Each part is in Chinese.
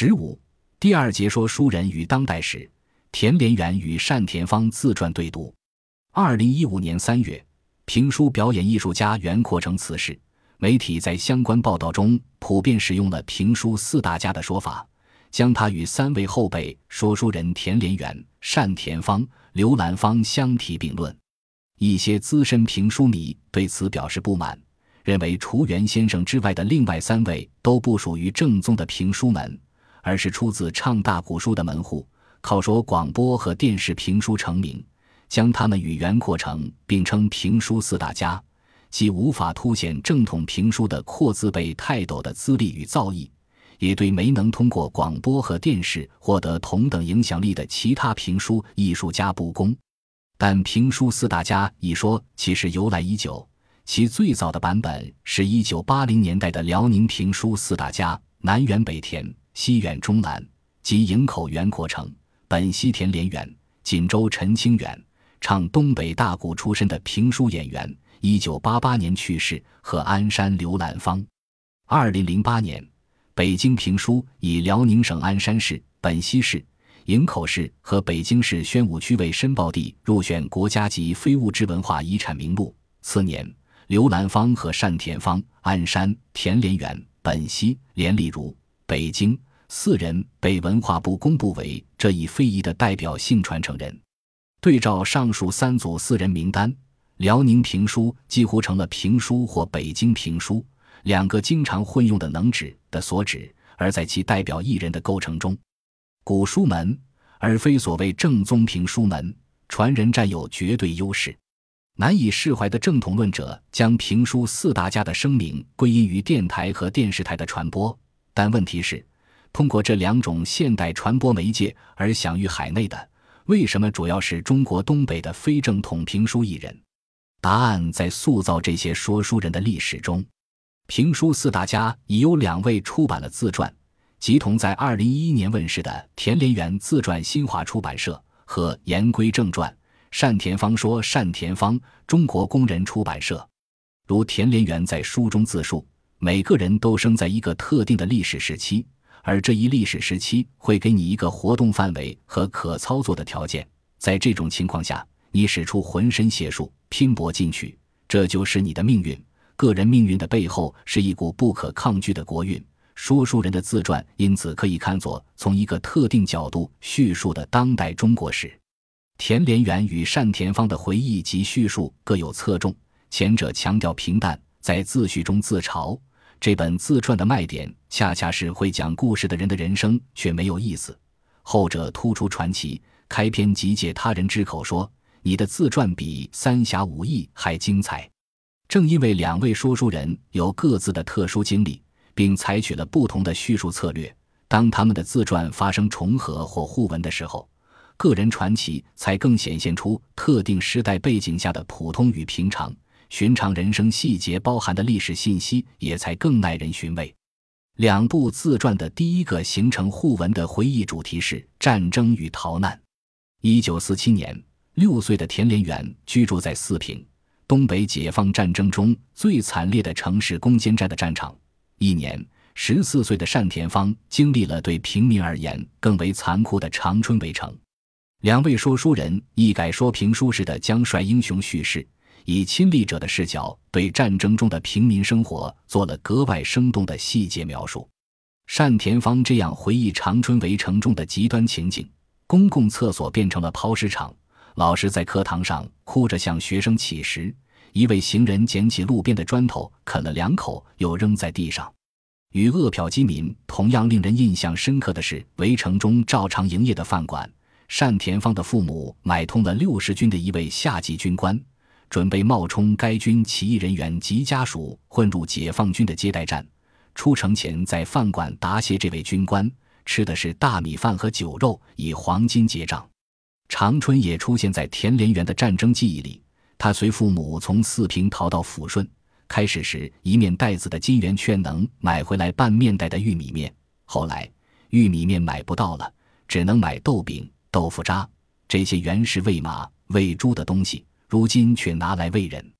十五，第二节说书人与当代史，田连元与单田芳自传对读。二零一五年三月，评书表演艺术家袁阔成辞世，媒体在相关报道中普遍使用了评书四大家的说法，将他与三位后辈说书人田连元、单田芳、刘兰芳相提并论。一些资深评书迷对此表示不满，认为除袁先生之外的另外三位都不属于正宗的评书门，而是出自唱大鼓书的门户，靠说广播和电视评书成名，将他们与袁阔成并称评书四大家，既无法凸显正统评书的阔字辈泰斗的资历与造诣，也对没能通过广播和电视获得同等影响力的其他评书艺术家不公。但评书四大家一说其实由来已久，其最早的版本是一九八零年代的辽宁评书四大家：南园北田、西远中南，即营口袁阔成、本溪田连元、锦州陈清远，唱东北大鼓出身的评书演员，一九八八年去世，和鞍山刘兰芳。二零零八年，北京评书以辽宁省鞍山市、本溪市。营口市和北京市宣武区为申报地，入选国家级非物质文化遗产名录。次年，刘兰芳和单田芳、鞍山、田连元、本溪、连丽如、北京四人被文化部公布为这一非遗的代表性传承人。对照上述三组四人名单，辽宁评书几乎成了评书或北京评书两个经常混用的能指的所指，而在其代表艺人的构成中。古书门，而非所谓正宗评书门，传人占有绝对优势。难以释怀的正统论者将评书四大家的声名归因于电台和电视台的传播，但问题是，通过这两种现代传播媒介而享誉海内的，为什么主要是中国东北的非正统评书艺人？答案在塑造这些说书人的历史中。评书四大家已有两位出版了自传。即同在二零一一年问世的田连元自传，新华出版社和言归正传，单田芳说，单田芳，中国工人出版社。如田连元在书中自述，每个人都生在一个特定的历史时期，而这一历史时期会给你一个活动范围和可操作的条件，在这种情况下，你使出浑身解数，拼搏进取，这就是你的命运。个人命运的背后是一股不可抗拒的国运。说书人的自传，因此可以看作从一个特定角度叙述的当代中国史。田连元与单田芳的回忆及叙述各有侧重，前者强调平淡，在自序中自嘲。这本自传的卖点恰恰是会讲故事的人的人生却没有意思；后者突出传奇，开篇即借他人之口说：“你的自传比《三侠五义》还精彩。”正因为两位说书人有各自的特殊经历。并采取了不同的叙述策略。当他们的自传发生重合或互文的时候，个人传奇才更显现出特定时代背景下的普通与平常、寻常人生细节包含的历史信息，也才更耐人寻味。两部自传的第一个形成互文的回忆主题是战争与逃难。一九四七年，六岁的田连元居住在四平，东北解放战争中最惨烈的城市攻坚战的战场。一年，十四岁的单田芳经历了对平民而言更为残酷的长春围城。两位说书人一改说评书式的将帅英雄叙事，以亲历者的视角对战争中的平民生活做了格外生动的细节描述。单田芳这样回忆长春围城中的极端情景：公共厕所变成了抛尸场，老师在课堂上哭着向学生乞食。一位行人捡起路边的砖头啃了两口，又扔在地上。与饿殍饥民同样令人印象深刻的是，围城中照常营业的饭馆。单田芳的父母买通了六十军的一位下级军官，准备冒充该军起义人员及家属，混入解放军的接待站。出城前，在饭馆答谢这位军官，吃的是大米饭和酒肉，以黄金结账。长春也出现在田连元的战争记忆里。他随父母从四平逃到抚顺，开始时一面袋子的金元券能买回来半面袋的玉米面，后来玉米面买不到了，只能买豆饼、豆腐渣这些原是喂马、喂猪的东西，如今却拿来喂人。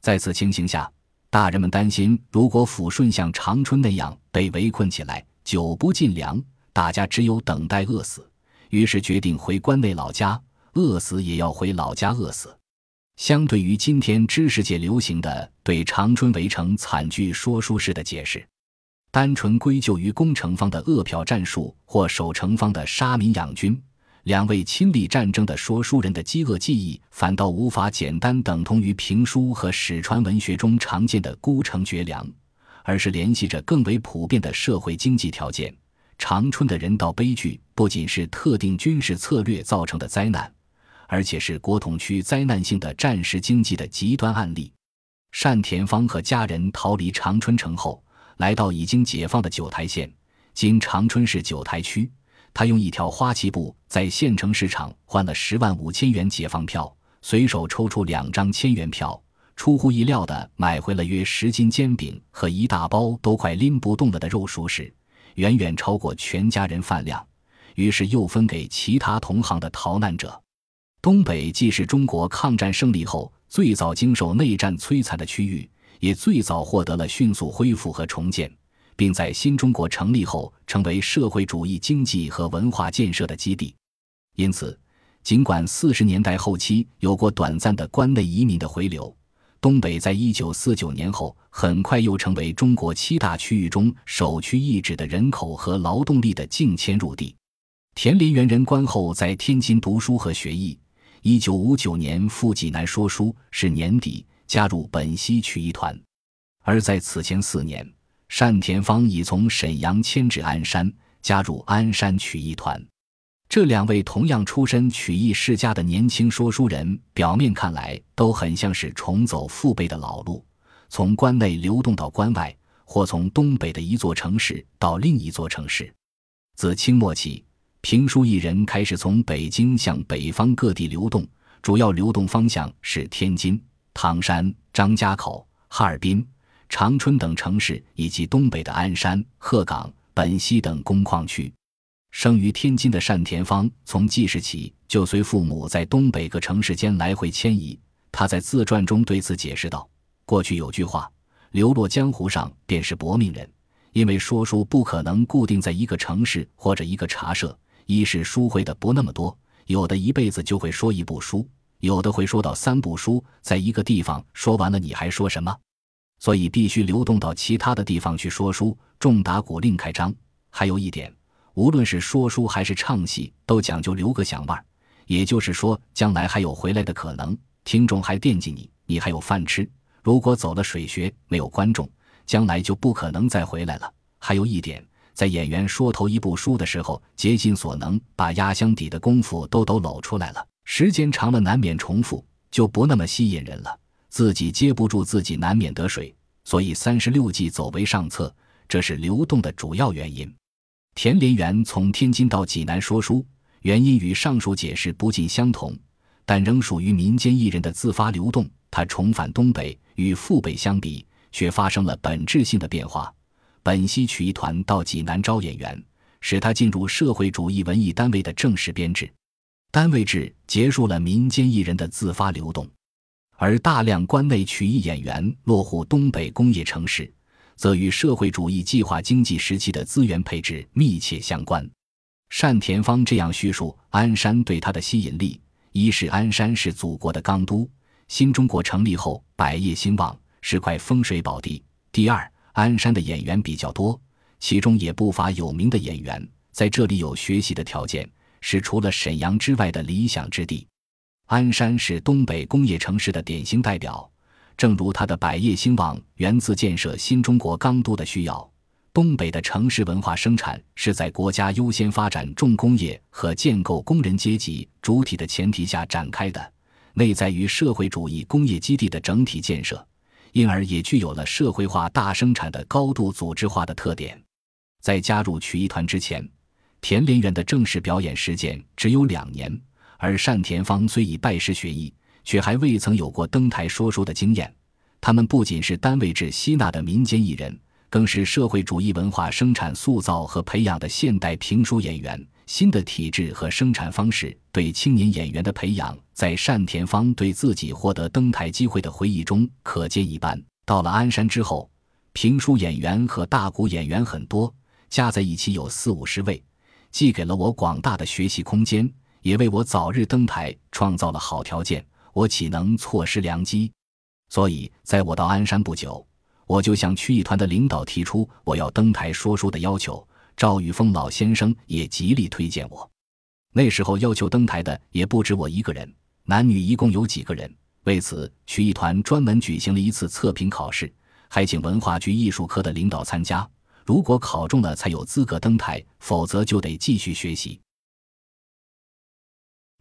在此情形下，大人们担心，如果抚顺像长春那样被围困起来，久不进粮，大家只有等待饿死，于是决定回关内老家，饿死也要回老家饿死。相对于今天知识界流行的对长春围城惨剧说书式的解释，单纯归咎于攻城方的饿殍战术或守城方的杀民养军，两位亲历战争的说书人的饥饿记忆反倒无法简单等同于评书和史传文学中常见的孤城绝粮，而是联系着更为普遍的社会经济条件。长春的人道悲剧不仅是特定军事策略造成的灾难。而且是国统区灾难性的战时经济的极端案例。单田芳和家人逃离长春城后，来到已经解放的九台县（今长春市九台区）。他用一条花旗布在县城市场换了十万五千元解放票，随手抽出两张千元票，出乎意料的买回了约十斤煎饼和一大包都快拎不动了的肉熟食，远远超过全家人饭量。于是又分给其他同行的逃难者。东北既是中国抗战胜利后最早经受内战摧残的区域，也最早获得了迅速恢复和重建，并在新中国成立后成为社会主义经济和文化建设的基地。因此，尽管四十年代后期有过短暂的关内移民的回流，东北在一九四九年后很快又成为中国七大区域中首屈一指的人口和劳动力的净迁入地。田林元人关后在天津读书和学艺。一九五九年赴济南说书，是年底加入本溪曲艺团。而在此前四年，单田芳已从沈阳迁至鞍山，加入鞍山曲艺团。这两位同样出身曲艺世家的年轻说书人，表面看来都很像是重走父辈的老路，从关内流动到关外，或从东北的一座城市到另一座城市。自清末起。评书艺人开始从北京向北方各地流动，主要流动方向是天津、唐山、张家口、哈尔滨、长春等城市，以及东北的鞍山、鹤岗、本溪等工矿区。生于天津的单田芳，从记事起就随父母在东北各城市间来回迁移。他在自传中对此解释道：“过去有句话，流落江湖上便是薄命人，因为说书不可能固定在一个城市或者一个茶社。”一是书会的不那么多，有的一辈子就会说一部书，有的会说到三部书，在一个地方说完了，你还说什么？所以必须流动到其他的地方去说书，重打鼓另开张。还有一点，无论是说书还是唱戏，都讲究留个响腕，也就是说，将来还有回来的可能，听众还惦记你，你还有饭吃。如果走了水学，没有观众，将来就不可能再回来了。还有一点。在演员说头一部书的时候，竭尽所能把压箱底的功夫都都搂出来了。时间长了，难免重复，就不那么吸引人了。自己接不住自己，难免得水。所以三十六计走为上策，这是流动的主要原因。田连元从天津到济南说书，原因与上述解释不尽相同，但仍属于民间艺人的自发流动。他重返东北，与父辈相比，却发生了本质性的变化。本溪曲艺团到济南招演员，使他进入社会主义文艺单位的正式编制。单位制结束了民间艺人的自发流动，而大量关内曲艺演员落户东北工业城市，则与社会主义计划经济时期的资源配置密切相关。单田芳这样叙述鞍山对他的吸引力：一是鞍山是祖国的钢都，新中国成立后百业兴旺，是块风水宝地；第二。鞍山的演员比较多，其中也不乏有名的演员，在这里有学习的条件，是除了沈阳之外的理想之地。鞍山是东北工业城市的典型代表，正如它的百业兴旺源自建设新中国钢都的需要。东北的城市文化生产是在国家优先发展重工业和建构工人阶级主体的前提下展开的，内在于社会主义工业基地的整体建设。因而也具有了社会化大生产的高度组织化的特点。在加入曲艺团之前，田连元的正式表演时间只有两年，而单田芳虽已拜师学艺，却还未曾有过登台说书的经验。他们不仅是单位制吸纳的民间艺人，更是社会主义文化生产塑造和培养的现代评书演员。新的体制和生产方式对青年演员的培养，在单田芳对自己获得登台机会的回忆中可见一斑。到了鞍山之后，评书演员和大鼓演员很多，加在一起有四五十位，既给了我广大的学习空间，也为我早日登台创造了好条件，我岂能错失良机？所以，在我到鞍山不久，我就向曲艺团的领导提出我要登台说书的要求。赵玉峰老先生也极力推荐我。那时候要求登台的也不止我一个人，男女一共有几个人。为此，曲艺团专门举行了一次测评考试，还请文化局艺术科的领导参加。如果考中了，才有资格登台，否则就得继续学习。